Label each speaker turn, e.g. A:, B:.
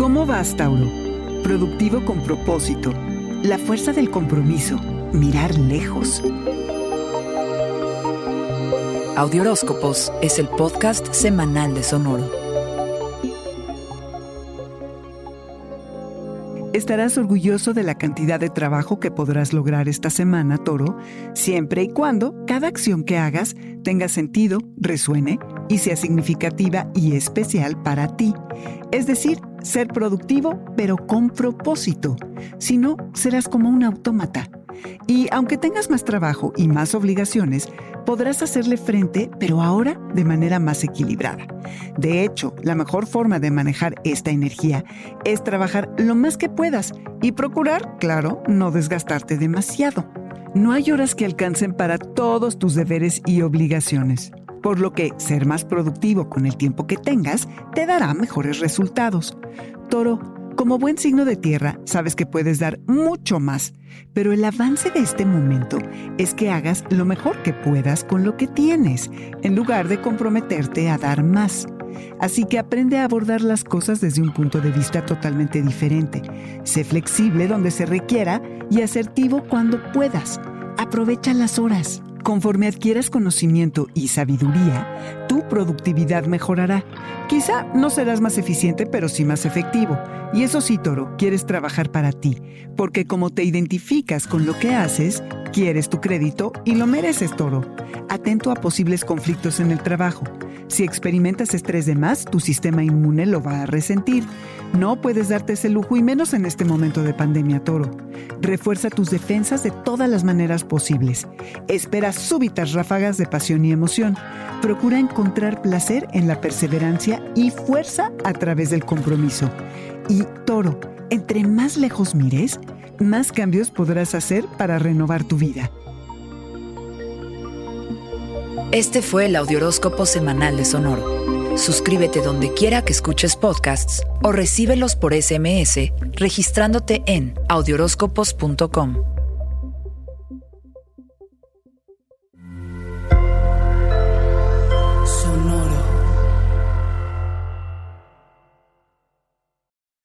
A: ¿Cómo vas, Tauro? Productivo con propósito. La fuerza del compromiso. Mirar lejos.
B: Audioróscopos es el podcast semanal de Sonoro.
A: Estarás orgulloso de la cantidad de trabajo que podrás lograr esta semana, Toro, siempre y cuando cada acción que hagas tenga sentido, resuene y sea significativa y especial para ti. Es decir, ser productivo, pero con propósito. Si no, serás como un autómata. Y aunque tengas más trabajo y más obligaciones, podrás hacerle frente, pero ahora de manera más equilibrada. De hecho, la mejor forma de manejar esta energía es trabajar lo más que puedas y procurar, claro, no desgastarte demasiado. No hay horas que alcancen para todos tus deberes y obligaciones, por lo que ser más productivo con el tiempo que tengas te dará mejores resultados. Toro, como buen signo de tierra, sabes que puedes dar mucho más, pero el avance de este momento es que hagas lo mejor que puedas con lo que tienes, en lugar de comprometerte a dar más. Así que aprende a abordar las cosas desde un punto de vista totalmente diferente. Sé flexible donde se requiera y asertivo cuando puedas. Aprovecha las horas. Conforme adquieras conocimiento y sabiduría, tu productividad mejorará. Quizá no serás más eficiente, pero sí más efectivo. Y eso sí, Toro, quieres trabajar para ti, porque como te identificas con lo que haces, quieres tu crédito y lo mereces, Toro. Atento a posibles conflictos en el trabajo. Si experimentas estrés de más, tu sistema inmune lo va a resentir. No puedes darte ese lujo y menos en este momento de pandemia, Toro. Refuerza tus defensas de todas las maneras posibles. Espera súbitas ráfagas de pasión y emoción. Procura encontrar placer en la perseverancia y fuerza a través del compromiso. Y Toro, entre más lejos mires, más cambios podrás hacer para renovar tu vida.
B: Este fue el Audioróscopo Semanal de Sonoro. Suscríbete donde quiera que escuches podcasts o recíbelos por SMS registrándote en audioróscopos.com.